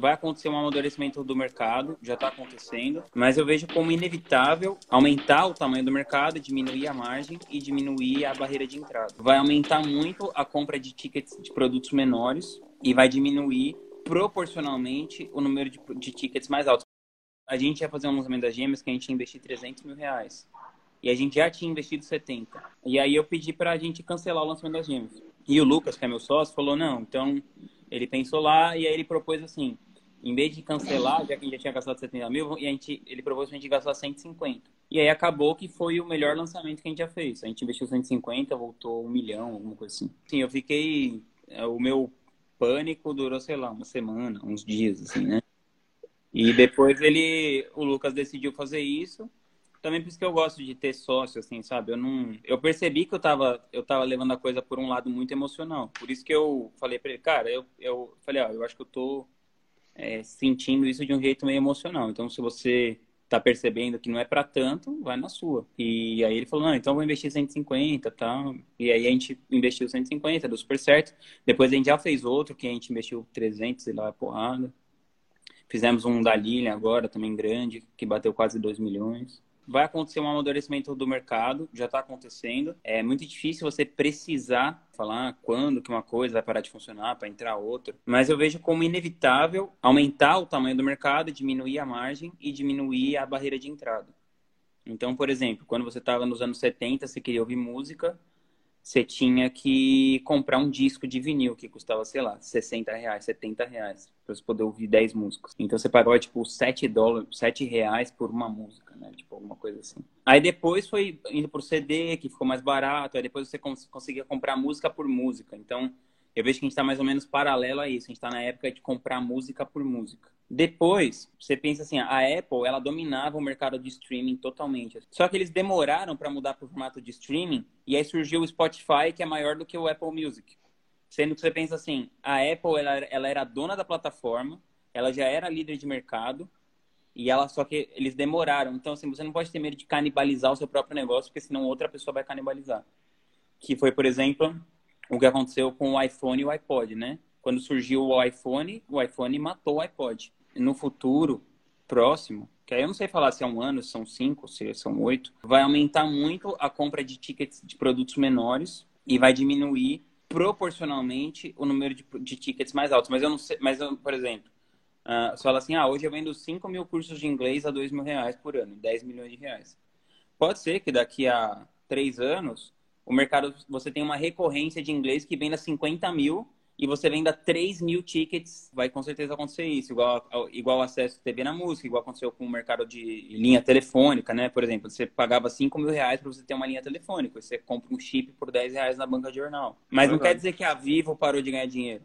vai acontecer um amadurecimento do mercado, já está acontecendo, mas eu vejo como inevitável aumentar o tamanho do mercado, diminuir a margem e diminuir a barreira de entrada. Vai aumentar muito a compra de tickets de produtos menores e vai diminuir proporcionalmente o número de, de tickets mais altos. A gente ia fazer um lançamento das gêmeas que a gente ia investir 300 mil reais. E a gente já tinha investido 70. E aí eu pedi para a gente cancelar o lançamento das gêmeas. E o Lucas, que é meu sócio, falou, não, então ele pensou lá e aí ele propôs assim, em vez de cancelar, já que a gente já tinha gastado 70 mil, e a gente, ele propôs a gente gastar 150. E aí acabou que foi o melhor lançamento que a gente já fez. A gente investiu 150, voltou um milhão, alguma coisa assim. Sim, eu fiquei... É, o meu pânico durou, sei lá, uma semana, uns dias, assim, né? E depois ele, o Lucas decidiu fazer isso também por isso que eu gosto de ter sócio, assim, sabe? Eu não. Eu percebi que eu tava, eu tava levando a coisa por um lado muito emocional. Por isso que eu falei pra ele, cara, eu, eu falei, ó, eu acho que eu tô é, sentindo isso de um jeito meio emocional. Então, se você tá percebendo que não é para tanto, vai na sua. E aí ele falou, não, então vou investir 150 tal. E aí a gente investiu 150, deu super certo. Depois a gente já fez outro, que a gente investiu 300 e lá é porrada. Fizemos um da Lilian agora, também grande, que bateu quase 2 milhões vai acontecer um amadurecimento do mercado, já está acontecendo. É muito difícil você precisar falar quando que uma coisa vai parar de funcionar para entrar outra, mas eu vejo como inevitável aumentar o tamanho do mercado, diminuir a margem e diminuir a barreira de entrada. Então, por exemplo, quando você estava nos anos 70, você queria ouvir música, você tinha que comprar um disco de vinil que custava, sei lá, 60 reais, 70 reais, para você poder ouvir 10 músicas. Então você pagava, tipo, 7 dólares, 7 reais por uma música, né? Tipo, alguma coisa assim. Aí depois foi indo pro CD, que ficou mais barato, aí depois você cons conseguia comprar música por música. Então, eu vejo que a gente está mais ou menos paralelo a isso. A gente está na época de comprar música por música. Depois, você pensa assim, a Apple, ela dominava o mercado de streaming totalmente. Só que eles demoraram para mudar para o formato de streaming e aí surgiu o Spotify, que é maior do que o Apple Music. Sendo que você pensa assim, a Apple, ela, ela era dona da plataforma, ela já era líder de mercado e ela só que eles demoraram. Então, assim, você não pode ter medo de canibalizar o seu próprio negócio, porque senão outra pessoa vai canibalizar. Que foi, por exemplo, o que aconteceu com o iPhone e o iPod, né? Quando surgiu o iPhone, o iPhone matou o iPod. No futuro próximo, que aí eu não sei falar se é um ano, se são cinco, se são oito, vai aumentar muito a compra de tickets de produtos menores e vai diminuir proporcionalmente o número de, de tickets mais altos. Mas eu não sei, mas eu, por exemplo, uh, você fala assim, ah, hoje eu vendo 5 mil cursos de inglês a 2 mil reais por ano, 10 milhões de reais. Pode ser que daqui a três anos o mercado, você tem uma recorrência de inglês que venda 50 mil e você venda 3 mil tickets, vai com certeza acontecer isso, igual, igual acesso TV na música, igual aconteceu com o mercado de linha telefônica, né? Por exemplo, você pagava 5 mil reais para você ter uma linha telefônica, você compra um chip por 10 reais na banca de jornal. Mas é não quer dizer que a Vivo parou de ganhar dinheiro.